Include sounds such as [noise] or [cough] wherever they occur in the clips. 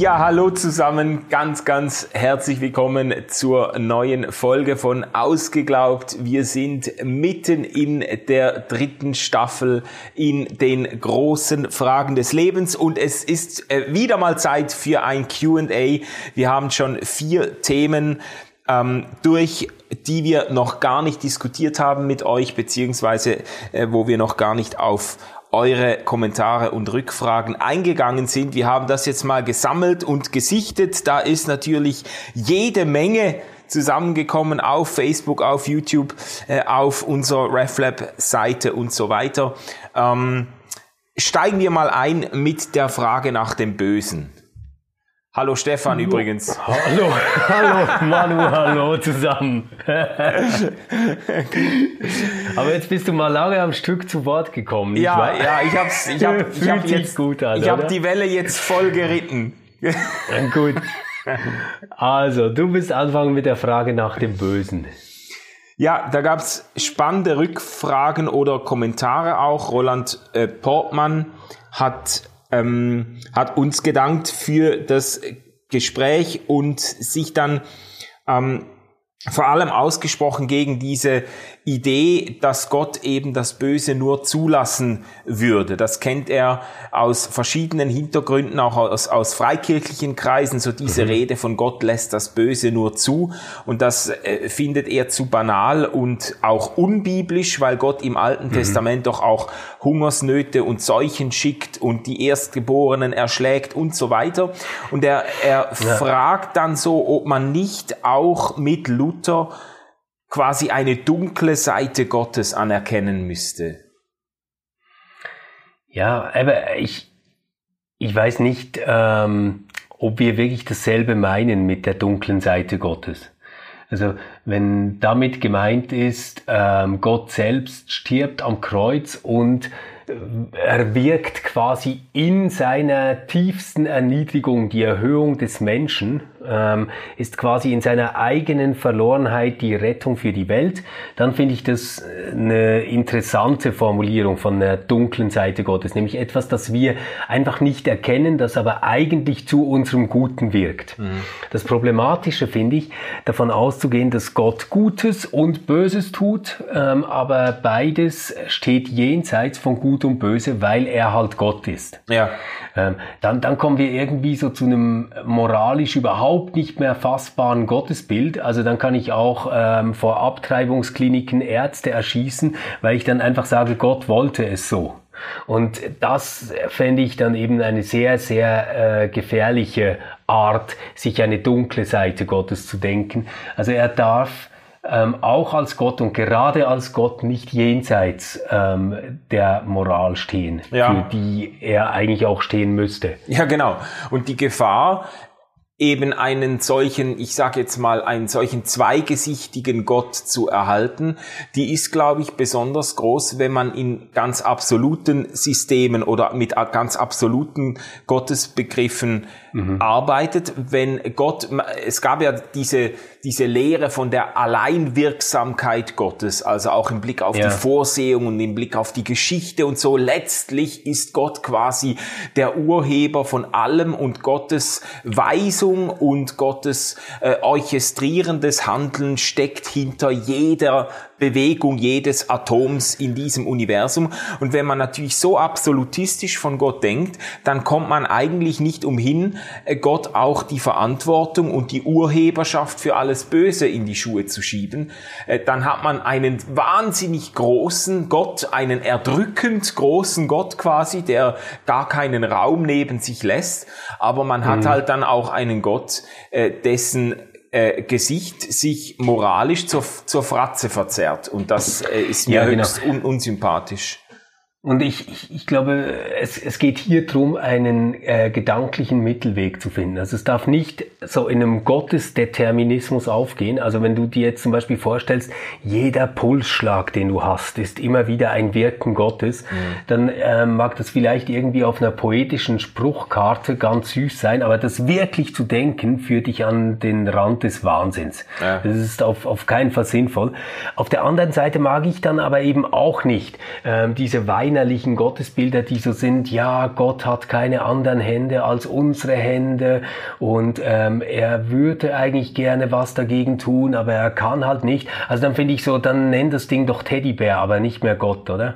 Ja, hallo zusammen, ganz, ganz herzlich willkommen zur neuen Folge von Ausgeglaubt. Wir sind mitten in der dritten Staffel in den großen Fragen des Lebens und es ist äh, wieder mal Zeit für ein Q&A. Wir haben schon vier Themen ähm, durch die wir noch gar nicht diskutiert haben mit euch, beziehungsweise äh, wo wir noch gar nicht auf eure Kommentare und Rückfragen eingegangen sind. Wir haben das jetzt mal gesammelt und gesichtet. Da ist natürlich jede Menge zusammengekommen auf Facebook, auf YouTube, äh, auf unserer RefLab-Seite und so weiter. Ähm, steigen wir mal ein mit der Frage nach dem Bösen. Hallo Stefan hallo. übrigens. Hallo, hallo Manu, hallo zusammen. Aber jetzt bist du mal lange am Stück zu Wort gekommen. ja, ja, ich hab's, ich hab, ich hab jetzt, gut an, ich hab die Welle jetzt voll geritten. gut. Also, du bist anfangen mit der Frage nach dem Bösen. Ja, da gab's spannende Rückfragen oder Kommentare auch. Roland äh, Portmann hat ähm, hat uns gedankt für das Gespräch und sich dann ähm, vor allem ausgesprochen gegen diese Idee, dass Gott eben das Böse nur zulassen würde. Das kennt er aus verschiedenen Hintergründen, auch aus, aus freikirchlichen Kreisen, so diese mhm. Rede von Gott lässt das Böse nur zu. Und das äh, findet er zu banal und auch unbiblisch, weil Gott im Alten mhm. Testament doch auch Hungersnöte und Seuchen schickt und die Erstgeborenen erschlägt und so weiter. Und er, er ja. fragt dann so, ob man nicht auch mit Luther quasi eine dunkle Seite Gottes anerkennen müsste. Ja, aber ich, ich weiß nicht, ähm, ob wir wirklich dasselbe meinen mit der dunklen Seite Gottes. Also wenn damit gemeint ist, ähm, Gott selbst stirbt am Kreuz und er wirkt quasi in seiner tiefsten Erniedrigung, die Erhöhung des Menschen, ähm, ist quasi in seiner eigenen Verlorenheit die Rettung für die Welt, dann finde ich das eine interessante Formulierung von der dunklen Seite Gottes, nämlich etwas, das wir einfach nicht erkennen, das aber eigentlich zu unserem Guten wirkt. Mhm. Das Problematische finde ich, davon auszugehen, dass Gott Gutes und Böses tut, ähm, aber beides steht jenseits von Gut Gut und Böse, weil er halt Gott ist. Ja. Ähm, dann, dann kommen wir irgendwie so zu einem moralisch überhaupt nicht mehr fassbaren Gottesbild. Also dann kann ich auch ähm, vor Abtreibungskliniken Ärzte erschießen, weil ich dann einfach sage, Gott wollte es so. Und das fände ich dann eben eine sehr, sehr äh, gefährliche Art, sich eine dunkle Seite Gottes zu denken. Also er darf ähm, auch als Gott und gerade als Gott nicht jenseits ähm, der Moral stehen, ja. für die er eigentlich auch stehen müsste. Ja, genau. Und die Gefahr eben einen solchen, ich sage jetzt mal, einen solchen zweigesichtigen Gott zu erhalten, die ist, glaube ich, besonders groß, wenn man in ganz absoluten Systemen oder mit ganz absoluten Gottesbegriffen mhm. arbeitet. Wenn Gott, es gab ja diese, diese Lehre von der Alleinwirksamkeit Gottes, also auch im Blick auf ja. die Vorsehung und im Blick auf die Geschichte und so. Letztlich ist Gott quasi der Urheber von allem und Gottes Weisung und Gottes äh, orchestrierendes Handeln steckt hinter jeder Bewegung jedes Atoms in diesem Universum. Und wenn man natürlich so absolutistisch von Gott denkt, dann kommt man eigentlich nicht umhin, Gott auch die Verantwortung und die Urheberschaft für alles Böse in die Schuhe zu schieben. Äh, dann hat man einen wahnsinnig großen Gott, einen erdrückend großen Gott quasi, der gar keinen Raum neben sich lässt. Aber man hat mhm. halt dann auch einen Gott, äh, dessen äh, Gesicht sich moralisch zur, zur Fratze verzerrt. Und das äh, ist mir ja, genau. höchst un unsympathisch. Und ich, ich, ich glaube, es, es geht hier drum, einen äh, gedanklichen Mittelweg zu finden. Also es darf nicht so in einem Gottesdeterminismus aufgehen. Also wenn du dir jetzt zum Beispiel vorstellst, jeder Pulsschlag, den du hast, ist immer wieder ein Wirken Gottes, mhm. dann äh, mag das vielleicht irgendwie auf einer poetischen Spruchkarte ganz süß sein, aber das wirklich zu denken, führt dich an den Rand des Wahnsinns. Ja. Das ist auf, auf keinen Fall sinnvoll. Auf der anderen Seite mag ich dann aber eben auch nicht äh, diese Weise weinerlichen Gottesbilder, die so sind, ja, Gott hat keine anderen Hände als unsere Hände und ähm, er würde eigentlich gerne was dagegen tun, aber er kann halt nicht. Also dann finde ich so, dann nenn das Ding doch Teddybär, aber nicht mehr Gott, oder?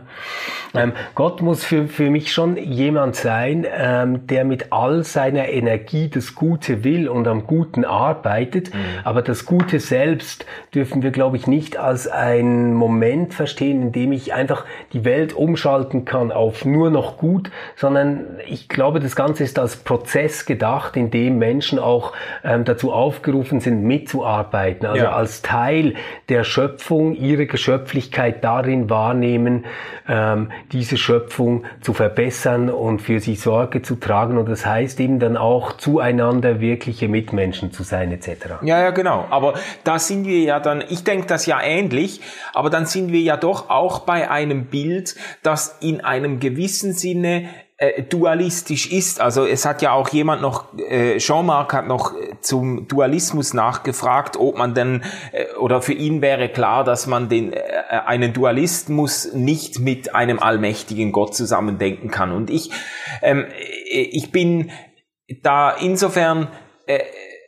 Ähm, Gott muss für, für mich schon jemand sein, ähm, der mit all seiner Energie das Gute will und am Guten arbeitet, mhm. aber das Gute selbst dürfen wir, glaube ich, nicht als einen Moment verstehen, in dem ich einfach die Welt umschalte umschalten kann auf nur noch gut, sondern ich glaube, das Ganze ist als Prozess gedacht, in dem Menschen auch ähm, dazu aufgerufen sind, mitzuarbeiten, also ja. als Teil der Schöpfung ihre Geschöpflichkeit darin wahrnehmen, ähm, diese Schöpfung zu verbessern und für sie Sorge zu tragen. Und das heißt eben dann auch zueinander wirkliche Mitmenschen zu sein etc. Ja, ja, genau. Aber da sind wir ja dann, ich denke das ja ähnlich, aber dann sind wir ja doch auch bei einem Bild, das in einem gewissen Sinne äh, dualistisch ist. Also es hat ja auch jemand noch, äh, Jean-Marc hat noch zum Dualismus nachgefragt, ob man denn, äh, oder für ihn wäre klar, dass man den, äh, einen Dualismus nicht mit einem allmächtigen Gott zusammendenken kann. Und ich, ähm, äh, ich bin da insofern äh,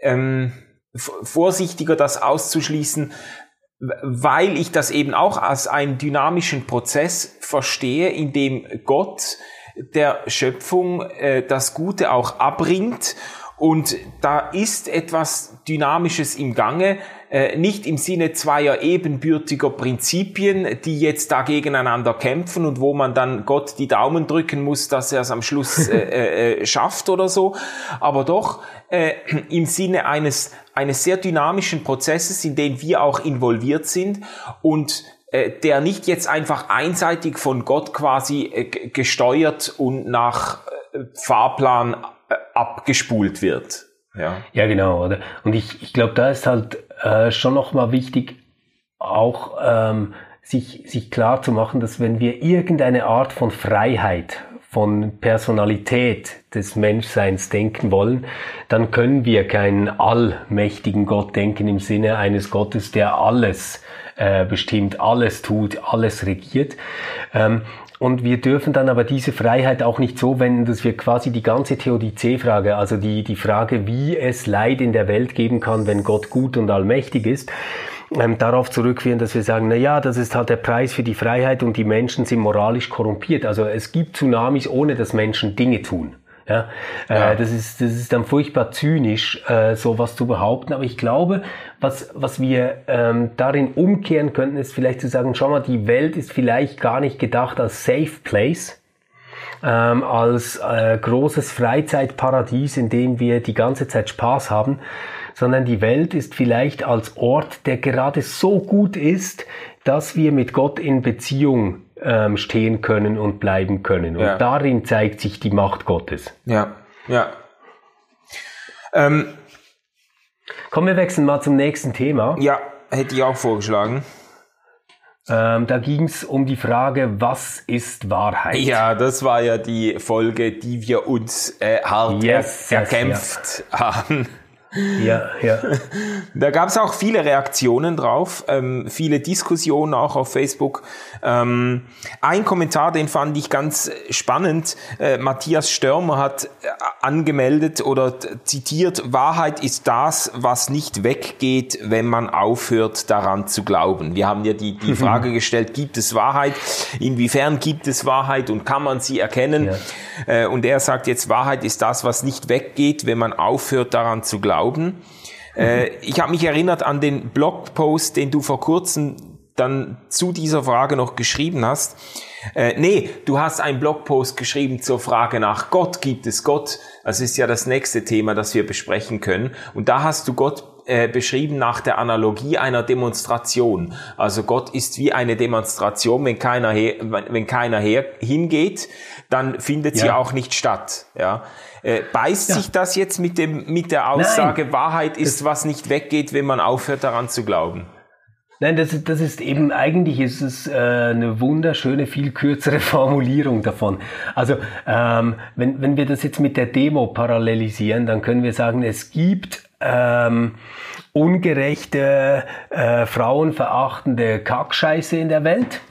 ähm, vorsichtiger, das auszuschließen, weil ich das eben auch als einen dynamischen Prozess verstehe, in dem Gott der Schöpfung äh, das Gute auch abbringt. Und da ist etwas Dynamisches im Gange, äh, nicht im Sinne zweier ebenbürtiger Prinzipien, die jetzt da gegeneinander kämpfen und wo man dann Gott die Daumen drücken muss, dass er es am Schluss äh, [laughs] äh, äh, schafft oder so, aber doch äh, im Sinne eines, eines sehr dynamischen Prozesses, in den wir auch involviert sind und äh, der nicht jetzt einfach einseitig von Gott quasi gesteuert und nach Fahrplan abgespult wird. Ja, ja genau. Oder? Und ich, ich glaube, da ist halt äh, schon nochmal wichtig, auch ähm, sich, sich klar zu machen, dass wenn wir irgendeine Art von Freiheit, von Personalität des Menschseins denken wollen, dann können wir keinen allmächtigen Gott denken im Sinne eines Gottes, der alles äh, bestimmt, alles tut, alles regiert. Ähm, und wir dürfen dann aber diese Freiheit auch nicht so wenden, dass wir quasi die ganze Theodizee-Frage, also die, die Frage, wie es Leid in der Welt geben kann, wenn Gott gut und allmächtig ist, ähm, darauf zurückführen, dass wir sagen, na ja, das ist halt der Preis für die Freiheit und die Menschen sind moralisch korrumpiert. Also es gibt Tsunamis, ohne dass Menschen Dinge tun. Ja, ja. Äh, das ist das ist dann furchtbar zynisch, äh, sowas zu behaupten. Aber ich glaube, was was wir ähm, darin umkehren könnten, ist vielleicht zu sagen, schau mal, die Welt ist vielleicht gar nicht gedacht als Safe Place, ähm, als äh, großes Freizeitparadies, in dem wir die ganze Zeit Spaß haben, sondern die Welt ist vielleicht als Ort, der gerade so gut ist, dass wir mit Gott in Beziehung ähm, stehen können und bleiben können. Und ja. darin zeigt sich die Macht Gottes. Ja, ja. Ähm, Kommen wir wechseln mal zum nächsten Thema. Ja, hätte ich auch vorgeschlagen. Ähm, da ging es um die Frage, was ist Wahrheit? Ja, das war ja die Folge, die wir uns äh, hart yes, er erkämpft yes, ja. haben. Ja, ja. [laughs] Da gab es auch viele Reaktionen drauf, ähm, viele Diskussionen auch auf Facebook. Ähm, ein Kommentar, den fand ich ganz spannend. Äh, Matthias Störmer hat äh, angemeldet oder zitiert, Wahrheit ist das, was nicht weggeht, wenn man aufhört daran zu glauben. Wir haben ja die, die [laughs] Frage gestellt, gibt es Wahrheit? Inwiefern gibt es Wahrheit und kann man sie erkennen? Ja. Äh, und er sagt jetzt, Wahrheit ist das, was nicht weggeht, wenn man aufhört daran zu glauben. Äh, ich habe mich erinnert an den Blogpost, den du vor kurzem dann zu dieser Frage noch geschrieben hast. Äh, nee, du hast einen Blogpost geschrieben zur Frage nach Gott. Gibt es Gott? Das ist ja das nächste Thema, das wir besprechen können. Und da hast du Gott äh, beschrieben nach der Analogie einer Demonstration. Also Gott ist wie eine Demonstration, wenn keiner, her, wenn keiner her, hingeht, dann findet ja. sie auch nicht statt. Ja. Äh, beißt ja. sich das jetzt mit, dem, mit der Aussage, Nein. Wahrheit ist, was nicht weggeht, wenn man aufhört daran zu glauben? Nein, das, das ist eben, eigentlich ist es äh, eine wunderschöne, viel kürzere [laughs] Formulierung davon. Also ähm, wenn, wenn wir das jetzt mit der Demo parallelisieren, dann können wir sagen, es gibt ähm, ungerechte, äh, frauenverachtende Kackscheiße in der Welt.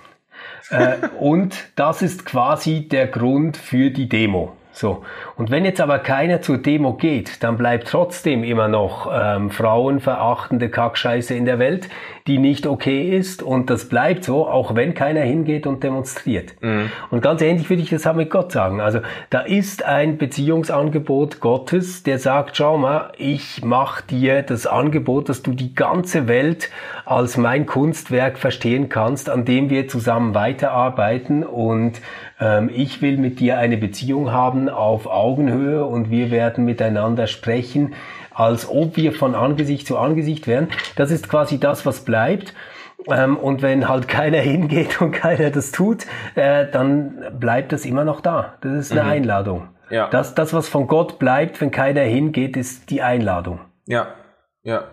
Äh, [laughs] und das ist quasi der Grund für die Demo. So. Und wenn jetzt aber keiner zur Demo geht, dann bleibt trotzdem immer noch ähm, frauenverachtende Kackscheiße in der Welt, die nicht okay ist. Und das bleibt so, auch wenn keiner hingeht und demonstriert. Mhm. Und ganz ähnlich würde ich das auch mit Gott sagen. Also da ist ein Beziehungsangebot Gottes, der sagt, schau mal, ich mach dir das Angebot, dass du die ganze Welt als mein Kunstwerk verstehen kannst, an dem wir zusammen weiterarbeiten. Und ähm, ich will mit dir eine Beziehung haben auf Augenhöhe und wir werden miteinander sprechen, als ob wir von Angesicht zu Angesicht wären. Das ist quasi das, was bleibt. Ähm, und wenn halt keiner [laughs] hingeht und keiner das tut, äh, dann bleibt das immer noch da. Das ist eine mhm. Einladung. Ja. Das, das, was von Gott bleibt, wenn keiner hingeht, ist die Einladung. Ja, ja.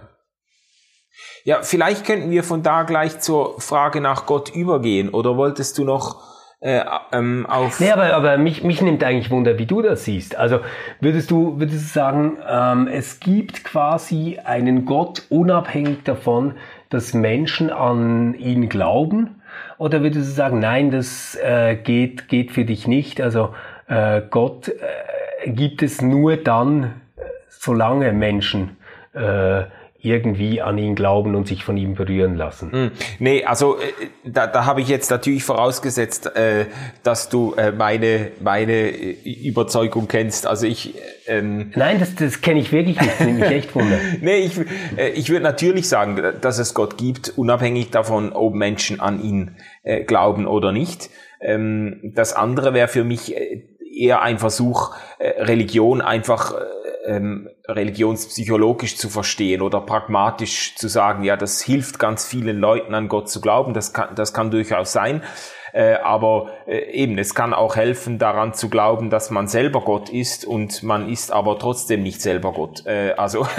Ja, vielleicht könnten wir von da gleich zur Frage nach Gott übergehen. Oder wolltest du noch äh, ähm, auf. Nee, aber, aber mich, mich nimmt eigentlich Wunder, wie du das siehst. Also würdest du, würdest du sagen, ähm, es gibt quasi einen Gott unabhängig davon, dass Menschen an ihn glauben? Oder würdest du sagen, nein, das äh, geht, geht für dich nicht? Also äh, Gott äh, gibt es nur dann, äh, solange Menschen äh, irgendwie an ihn glauben und sich von ihm berühren lassen. Hm. Nee, also äh, da, da habe ich jetzt natürlich vorausgesetzt, äh, dass du äh, meine, meine äh, Überzeugung kennst. Also ich ähm, Nein, das, das kenne ich wirklich nicht, das mich echt wunder. [laughs] nee, ich, äh, ich würde natürlich sagen, dass es Gott gibt, unabhängig davon, ob Menschen an ihn äh, glauben oder nicht. Ähm, das andere wäre für mich äh, eher ein Versuch, äh, Religion einfach äh, ähm, religionspsychologisch zu verstehen oder pragmatisch zu sagen, ja, das hilft ganz vielen Leuten an Gott zu glauben, das kann, das kann durchaus sein. Äh, aber äh, eben, es kann auch helfen, daran zu glauben, dass man selber Gott ist und man ist aber trotzdem nicht selber Gott. Äh, also [laughs]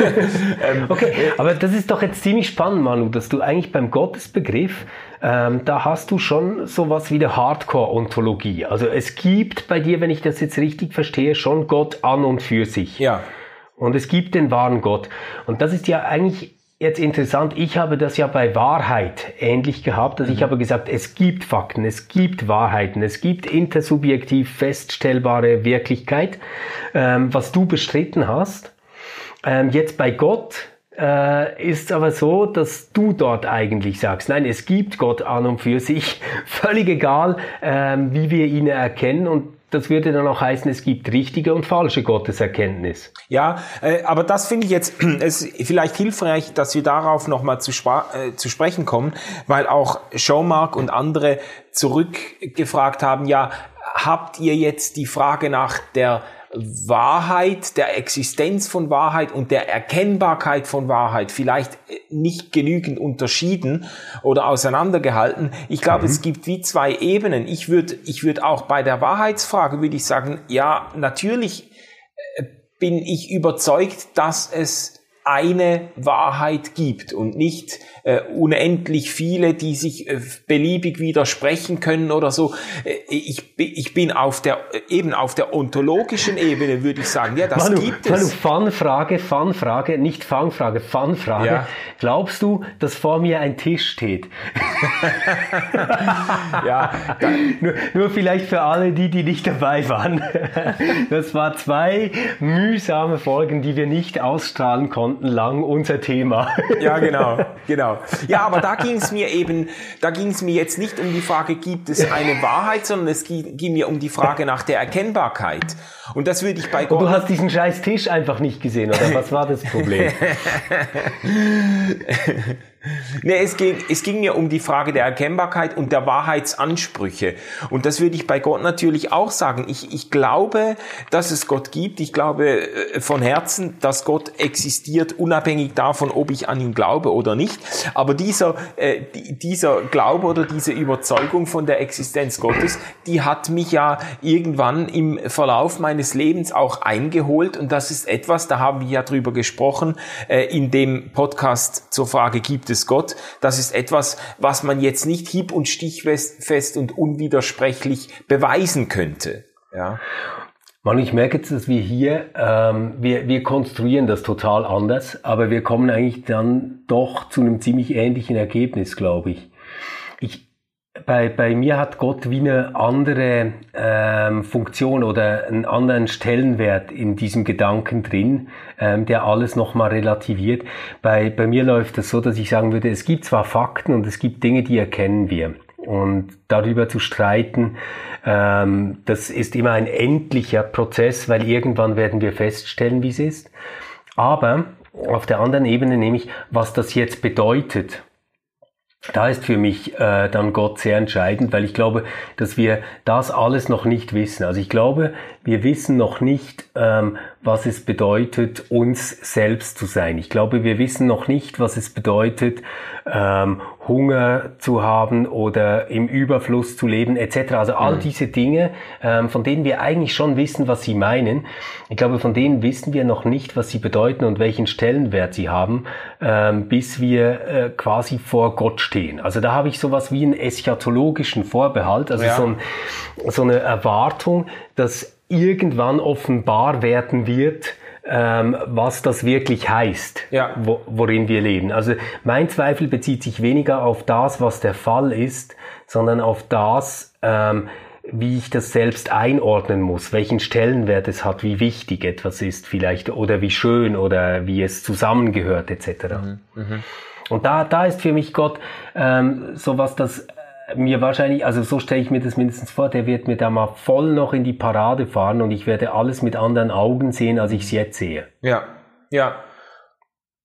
ähm, okay, aber das ist doch jetzt ziemlich spannend, Manu, dass du eigentlich beim Gottesbegriff ähm, da hast du schon sowas wie eine Hardcore-Ontologie. Also es gibt bei dir, wenn ich das jetzt richtig verstehe, schon Gott an und für sich. Ja. Und es gibt den wahren Gott. Und das ist ja eigentlich jetzt interessant. Ich habe das ja bei Wahrheit ähnlich gehabt. Also mhm. ich habe gesagt, es gibt Fakten, es gibt Wahrheiten, es gibt intersubjektiv feststellbare Wirklichkeit, ähm, was du bestritten hast. Ähm, jetzt bei Gott äh, ist aber so, dass du dort eigentlich sagst, nein, es gibt Gott an und für sich, [laughs] völlig egal, ähm, wie wir ihn erkennen und das würde dann auch heißen, es gibt richtige und falsche Gotteserkenntnis. Ja, äh, aber das finde ich jetzt [clears throat] es vielleicht hilfreich, dass wir darauf nochmal zu, äh, zu sprechen kommen, weil auch Jean-Marc und andere zurückgefragt haben, ja, habt ihr jetzt die Frage nach der Wahrheit, der Existenz von Wahrheit und der Erkennbarkeit von Wahrheit vielleicht äh, nicht genügend unterschieden oder auseinandergehalten. Ich glaube, mhm. es gibt wie zwei Ebenen. Ich würde ich würde auch bei der Wahrheitsfrage würde ich sagen, ja, natürlich äh, bin ich überzeugt, dass es eine Wahrheit gibt und nicht äh, unendlich viele, die sich äh, beliebig widersprechen können oder so. Äh, ich, ich bin auf der eben auf der ontologischen Ebene würde ich sagen, ja, das Manu, gibt Manu, es. Fanfrage, Fanfrage, nicht Fangfrage, Fanfrage. Ja. Glaubst du, dass vor mir ein Tisch steht? [laughs] ja, nur, nur vielleicht für alle die, die nicht dabei waren. das war zwei mühsame Folgen, die wir nicht ausstrahlen konnten, lang unser Thema. ja, genau, genau. [laughs] Ja, aber da ging es mir eben, da ging es mir jetzt nicht um die Frage, gibt es eine Wahrheit, sondern es ging, mir um die Frage nach der Erkennbarkeit. Und das würde ich bei Gott. Und du hast diesen scheiß Tisch einfach nicht gesehen, oder was war das Problem? [laughs] Nee, es ging, es ging mir um die Frage der Erkennbarkeit und der Wahrheitsansprüche. Und das würde ich bei Gott natürlich auch sagen. Ich, ich glaube, dass es Gott gibt. Ich glaube äh, von Herzen, dass Gott existiert, unabhängig davon, ob ich an ihn glaube oder nicht. Aber dieser, äh, dieser Glaube oder diese Überzeugung von der Existenz Gottes, die hat mich ja irgendwann im Verlauf meines Lebens auch eingeholt. Und das ist etwas, da haben wir ja drüber gesprochen, äh, in dem Podcast zur Frage, gibt es Gott? Das ist etwas, was man jetzt nicht hieb- und stichfest und unwidersprechlich beweisen könnte. Ja. Man, ich merke jetzt, dass wir hier, ähm, wir, wir konstruieren das total anders, aber wir kommen eigentlich dann doch zu einem ziemlich ähnlichen Ergebnis, glaube ich. Ich, bei, bei mir hat Gott wie eine andere ähm, Funktion oder einen anderen Stellenwert in diesem Gedanken drin, ähm, der alles nochmal relativiert. Bei, bei mir läuft es das so, dass ich sagen würde, es gibt zwar Fakten und es gibt Dinge, die erkennen wir. Und darüber zu streiten, ähm, das ist immer ein endlicher Prozess, weil irgendwann werden wir feststellen, wie es ist. Aber auf der anderen Ebene nämlich, was das jetzt bedeutet da ist für mich äh, dann Gott sehr entscheidend, weil ich glaube, dass wir das alles noch nicht wissen. Also ich glaube, wir wissen noch nicht, ähm, was es bedeutet, uns selbst zu sein. Ich glaube, wir wissen noch nicht, was es bedeutet, ähm, Hunger zu haben oder im Überfluss zu leben etc. Also all mhm. diese Dinge, ähm, von denen wir eigentlich schon wissen, was sie meinen. Ich glaube, von denen wissen wir noch nicht, was sie bedeuten und welchen Stellenwert sie haben, ähm, bis wir äh, quasi vor Gott stehen. Also da habe ich sowas wie einen eschatologischen Vorbehalt, also ja. so, ein, so eine Erwartung, dass irgendwann offenbar werden wird, ähm, was das wirklich heißt, ja. wo, worin wir leben. Also mein Zweifel bezieht sich weniger auf das, was der Fall ist, sondern auf das, ähm, wie ich das selbst einordnen muss, welchen Stellenwert es hat, wie wichtig etwas ist vielleicht oder wie schön oder wie es zusammengehört etc. Mhm, mh. Und da, da ist für mich Gott ähm, sowas, das mir wahrscheinlich, also so stelle ich mir das mindestens vor, der wird mir da mal voll noch in die Parade fahren und ich werde alles mit anderen Augen sehen, als ich es jetzt sehe. Ja, ja.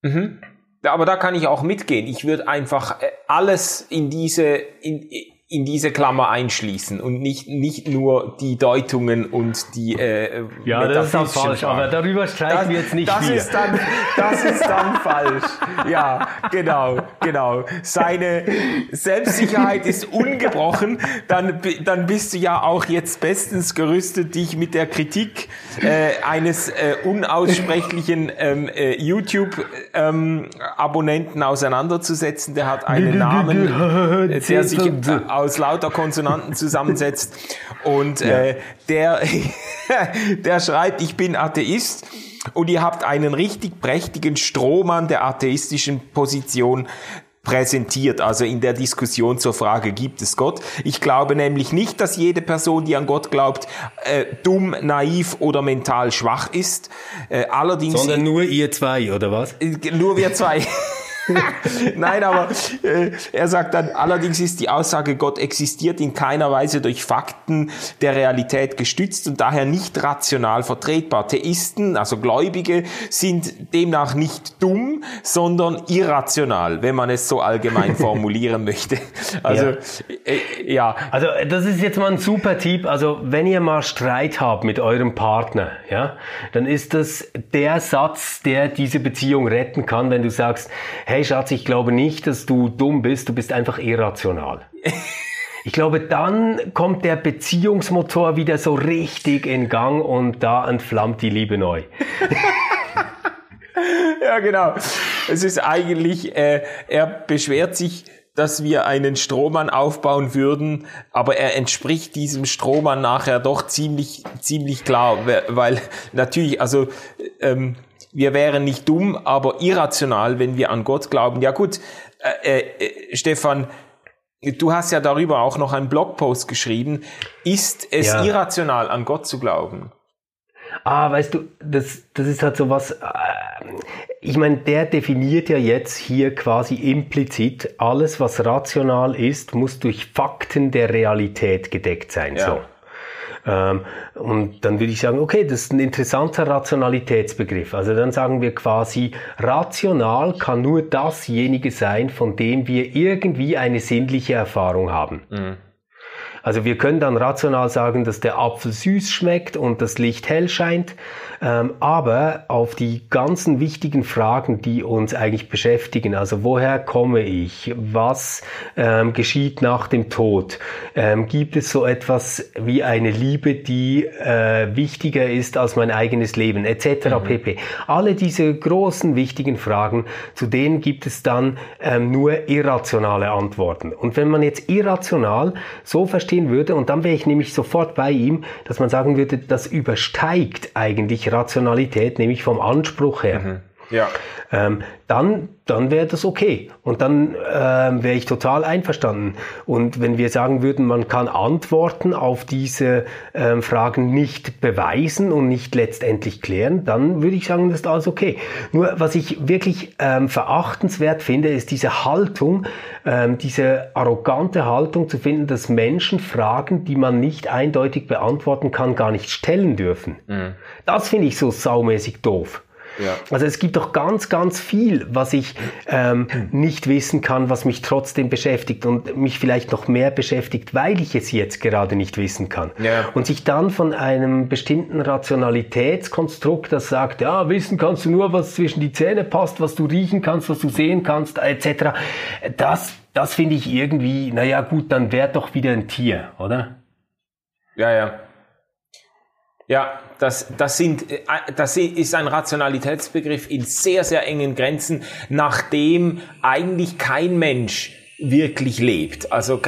Mhm. Aber da kann ich auch mitgehen. Ich würde einfach äh, alles in diese, in, in diese Klammer einschließen und nicht, nicht nur die Deutungen und die äh, Ja, das ist dann falsch, Fragen. aber darüber streiten wir jetzt nicht das viel. Ist dann, das ist dann [laughs] falsch. Ja, genau, genau. Seine Selbstsicherheit ist ungebrochen, dann, dann bist du ja auch jetzt bestens gerüstet, dich mit der Kritik äh, eines äh, unaussprechlichen ähm, äh, YouTube-Abonnenten ähm, auseinanderzusetzen. Der hat einen Namen, äh, [laughs] der sich aus lauter Konsonanten zusammensetzt. Und ja. äh, der, [laughs] der schreibt, ich bin Atheist und ihr habt einen richtig prächtigen Strohmann der atheistischen Position präsentiert, also in der Diskussion zur Frage, gibt es Gott? Ich glaube nämlich nicht, dass jede Person, die an Gott glaubt, äh, dumm, naiv oder mental schwach ist. Äh, allerdings Sondern nur ihr zwei, oder was? Äh, nur wir zwei. [laughs] [laughs] Nein, aber äh, er sagt dann, allerdings ist die Aussage, Gott existiert in keiner Weise durch Fakten der Realität gestützt und daher nicht rational vertretbar. Theisten, also Gläubige, sind demnach nicht dumm, sondern irrational, wenn man es so allgemein [laughs] formulieren möchte. Also, ja. Äh, ja. Also, das ist jetzt mal ein super Tipp. Also, wenn ihr mal Streit habt mit eurem Partner, ja, dann ist das der Satz, der diese Beziehung retten kann, wenn du sagst, hey, hey Schatz, ich glaube nicht, dass du dumm bist, du bist einfach irrational. [laughs] Ich glaube, dann kommt der Beziehungsmotor wieder so richtig in Gang und da entflammt die Liebe neu. [laughs] ja, genau. Es ist eigentlich, äh, er beschwert sich, dass wir einen Strohmann aufbauen würden, aber er entspricht diesem Strohmann nachher doch ziemlich, ziemlich klar, weil natürlich, also ähm, wir wären nicht dumm, aber irrational, wenn wir an Gott glauben. Ja gut, äh, äh, Stefan, du hast ja darüber auch noch einen Blogpost geschrieben. Ist es ja. irrational, an Gott zu glauben? Ah, weißt du, das, das ist halt so was, äh, ich meine, der definiert ja jetzt hier quasi implizit, alles was rational ist, muss durch Fakten der Realität gedeckt sein. Ja. So. Ähm, und dann würde ich sagen, okay, das ist ein interessanter Rationalitätsbegriff. Also dann sagen wir quasi, rational kann nur dasjenige sein, von dem wir irgendwie eine sinnliche Erfahrung haben. Mhm. Also wir können dann rational sagen, dass der Apfel süß schmeckt und das Licht hell scheint, ähm, aber auf die ganzen wichtigen Fragen, die uns eigentlich beschäftigen, also woher komme ich, was ähm, geschieht nach dem Tod, ähm, gibt es so etwas wie eine Liebe, die äh, wichtiger ist als mein eigenes Leben, etc. Mhm. pp. Alle diese großen wichtigen Fragen, zu denen gibt es dann nur irrationale Antworten. Und wenn man jetzt irrational so verstehen würde, und dann wäre ich nämlich sofort bei ihm, dass man sagen würde, das übersteigt eigentlich Rationalität, nämlich vom Anspruch her. Mhm. Ja. Ähm, dann, dann wäre das okay. Und dann ähm, wäre ich total einverstanden. Und wenn wir sagen würden, man kann Antworten auf diese ähm, Fragen nicht beweisen und nicht letztendlich klären, dann würde ich sagen, das ist alles okay. Nur was ich wirklich ähm, verachtenswert finde, ist diese Haltung, ähm, diese arrogante Haltung zu finden, dass Menschen Fragen, die man nicht eindeutig beantworten kann, gar nicht stellen dürfen. Mhm. Das finde ich so saumäßig doof. Ja. Also es gibt doch ganz, ganz viel, was ich ähm, nicht wissen kann, was mich trotzdem beschäftigt und mich vielleicht noch mehr beschäftigt, weil ich es jetzt gerade nicht wissen kann. Ja. Und sich dann von einem bestimmten Rationalitätskonstrukt, das sagt, ja, wissen kannst du nur, was zwischen die Zähne passt, was du riechen kannst, was du sehen kannst, etc. Das, das finde ich irgendwie, naja gut, dann wäre doch wieder ein Tier, oder? Ja, ja. Ja, das, das, sind, äh, das ist ein Rationalitätsbegriff in sehr, sehr engen Grenzen, nachdem eigentlich kein Mensch wirklich lebt. Also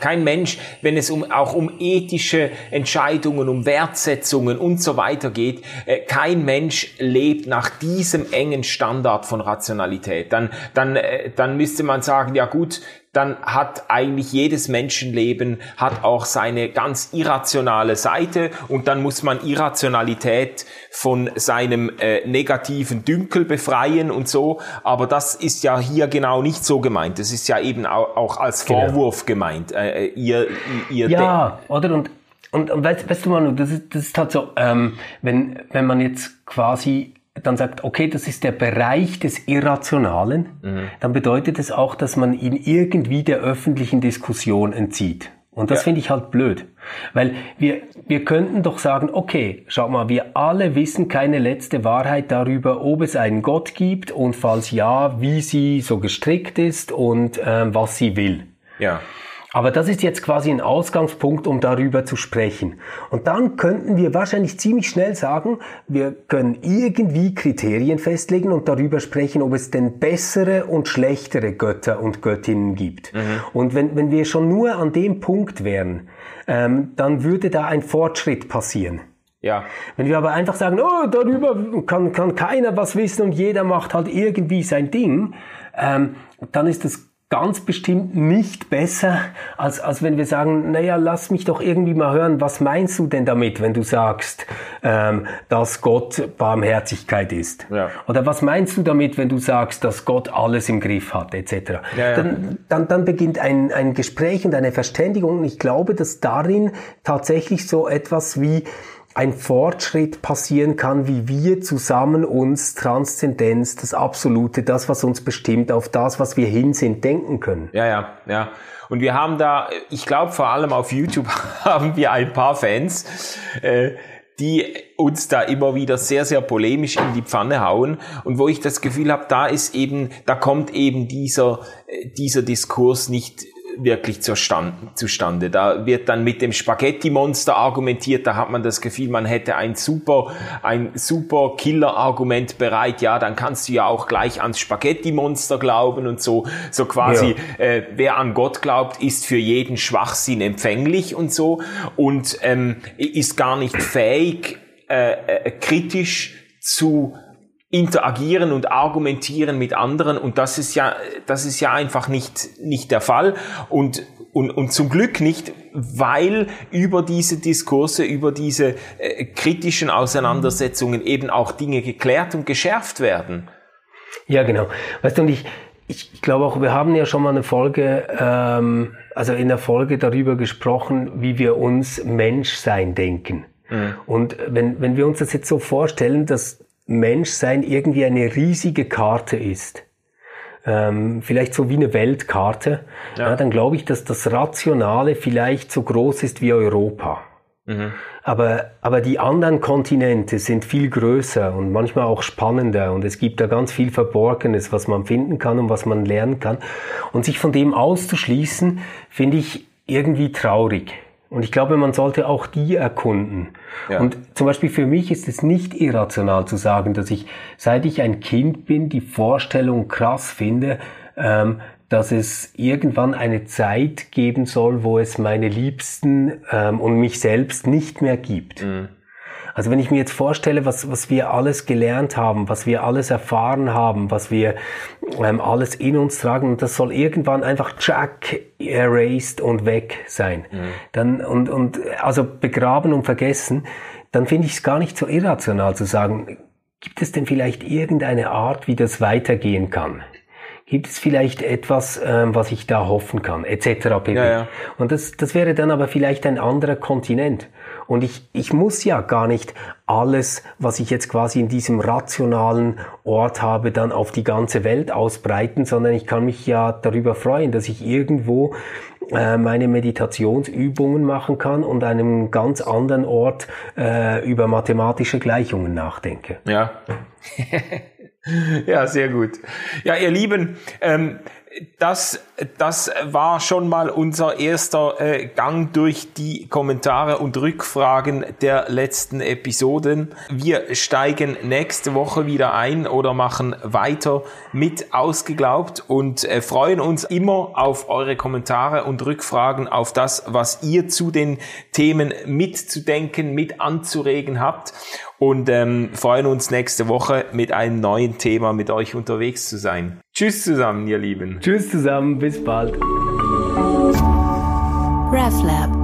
kein Mensch, wenn es um, auch um ethische Entscheidungen, um Wertsetzungen und so weiter geht, äh, kein Mensch lebt nach diesem engen Standard von Rationalität. Dann, dann, äh, dann müsste man sagen, ja gut, dann hat eigentlich jedes Menschenleben hat auch seine ganz irrationale Seite und dann muss man Irrationalität von seinem äh, negativen Dünkel befreien und so. Aber das ist ja hier genau nicht so gemeint. Das ist ja eben auch, auch als genau. Vorwurf genau. gemeint. Äh, äh, ihr, ihr ja, oder und und, und weißt, weißt du Manu, das ist das ist halt so, ähm, wenn wenn man jetzt quasi dann sagt, okay, das ist der Bereich des Irrationalen, mhm. dann bedeutet es auch, dass man ihn irgendwie der öffentlichen Diskussion entzieht. Und das ja. finde ich halt blöd. Weil wir, wir könnten doch sagen, okay, schau mal, wir alle wissen keine letzte Wahrheit darüber, ob es einen Gott gibt und falls ja, wie sie so gestrickt ist und ähm, was sie will. Ja. Aber das ist jetzt quasi ein Ausgangspunkt, um darüber zu sprechen. Und dann könnten wir wahrscheinlich ziemlich schnell sagen, wir können irgendwie Kriterien festlegen und darüber sprechen, ob es denn bessere und schlechtere Götter und Göttinnen gibt. Mhm. Und wenn, wenn wir schon nur an dem Punkt wären, ähm, dann würde da ein Fortschritt passieren. Ja. Wenn wir aber einfach sagen, oh, darüber kann, kann keiner was wissen und jeder macht halt irgendwie sein Ding, ähm, dann ist das ganz bestimmt nicht besser, als, als wenn wir sagen, naja, lass mich doch irgendwie mal hören, was meinst du denn damit, wenn du sagst, ähm, dass Gott Barmherzigkeit ist? Ja. Oder was meinst du damit, wenn du sagst, dass Gott alles im Griff hat, etc. Ja, ja. Dann, dann, dann beginnt ein, ein Gespräch und eine Verständigung. Und ich glaube, dass darin tatsächlich so etwas wie ein Fortschritt passieren kann, wie wir zusammen uns Transzendenz, das Absolute, das, was uns bestimmt, auf das, was wir hin sind, denken können. Ja, ja, ja. Und wir haben da, ich glaube vor allem auf YouTube [laughs] haben wir ein paar Fans, äh, die uns da immer wieder sehr, sehr polemisch in die Pfanne hauen und wo ich das Gefühl habe, da ist eben, da kommt eben dieser, äh, dieser Diskurs nicht wirklich zustande. Da wird dann mit dem Spaghetti-Monster argumentiert, da hat man das Gefühl, man hätte ein super, ein super Killer-Argument bereit, ja, dann kannst du ja auch gleich ans Spaghetti-Monster glauben und so, so quasi, ja. äh, wer an Gott glaubt, ist für jeden Schwachsinn empfänglich und so und ähm, ist gar nicht fähig, äh, äh, kritisch zu interagieren und argumentieren mit anderen und das ist ja das ist ja einfach nicht nicht der Fall und und, und zum Glück nicht, weil über diese Diskurse, über diese äh, kritischen Auseinandersetzungen eben auch Dinge geklärt und geschärft werden. Ja, genau. Weißt du, und ich, ich glaube auch, wir haben ja schon mal eine Folge, ähm, also in der Folge darüber gesprochen, wie wir uns Menschsein denken. Mhm. Und wenn, wenn wir uns das jetzt so vorstellen, dass Menschsein irgendwie eine riesige Karte ist, ähm, vielleicht so wie eine Weltkarte, ja. Ja, dann glaube ich, dass das Rationale vielleicht so groß ist wie Europa. Mhm. Aber, aber die anderen Kontinente sind viel größer und manchmal auch spannender und es gibt da ganz viel Verborgenes, was man finden kann und was man lernen kann. Und sich von dem auszuschließen, finde ich irgendwie traurig. Und ich glaube, man sollte auch die erkunden. Ja. Und zum Beispiel für mich ist es nicht irrational zu sagen, dass ich, seit ich ein Kind bin, die Vorstellung krass finde, ähm, dass es irgendwann eine Zeit geben soll, wo es meine Liebsten ähm, und mich selbst nicht mehr gibt. Mhm. Also wenn ich mir jetzt vorstelle, was, was wir alles gelernt haben, was wir alles erfahren haben, was wir ähm, alles in uns tragen, und das soll irgendwann einfach Jack erased und weg sein. Mhm. Dann, und, und also begraben und vergessen, dann finde ich es gar nicht so irrational zu sagen, gibt es denn vielleicht irgendeine Art, wie das weitergehen kann? Gibt es vielleicht etwas, ähm, was ich da hoffen kann, etc. Ja, ja. Und das, das wäre dann aber vielleicht ein anderer Kontinent. Und ich, ich muss ja gar nicht alles, was ich jetzt quasi in diesem rationalen Ort habe, dann auf die ganze Welt ausbreiten, sondern ich kann mich ja darüber freuen, dass ich irgendwo äh, meine Meditationsübungen machen kann und einem ganz anderen Ort äh, über mathematische Gleichungen nachdenke. Ja. [laughs] [laughs] ja, sehr gut. Ja, ihr Lieben, ähm, das, das war schon mal unser erster äh, Gang durch die Kommentare und Rückfragen der letzten Episoden. Wir steigen nächste Woche wieder ein oder machen weiter mit Ausgeglaubt und äh, freuen uns immer auf eure Kommentare und Rückfragen, auf das, was ihr zu den Themen mitzudenken, mit anzuregen habt und ähm, freuen uns nächste Woche mit einem neuen Thema mit euch unterwegs zu sein. Tschüss zusammen, ihr Lieben. Tschüss zusammen, bis bald. RefLab